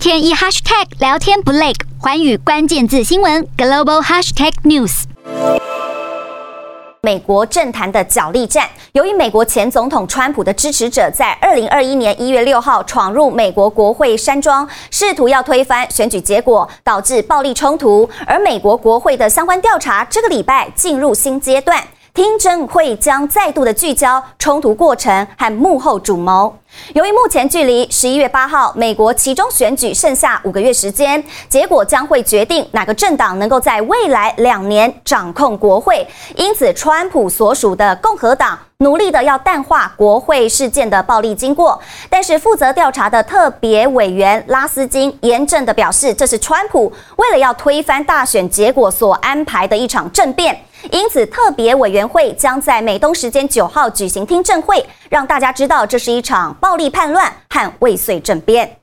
天一 hashtag 聊天不累，环宇关键字新闻 global hashtag news。美国政坛的角力战，由于美国前总统川普的支持者在二零二一年一月六号闯入美国国会山庄，试图要推翻选举结果，导致暴力冲突，而美国国会的相关调查这个礼拜进入新阶段。听证会将再度的聚焦冲突过程和幕后主谋。由于目前距离十一月八号美国期中选举剩下五个月时间，结果将会决定哪个政党能够在未来两年掌控国会。因此，川普所属的共和党努力的要淡化国会事件的暴力经过，但是负责调查的特别委员拉斯金严正的表示，这是川普为了要推翻大选结果所安排的一场政变。因此，特别委员会将在美东时间九号举行听证会，让大家知道这是一场暴力叛乱和未遂政变。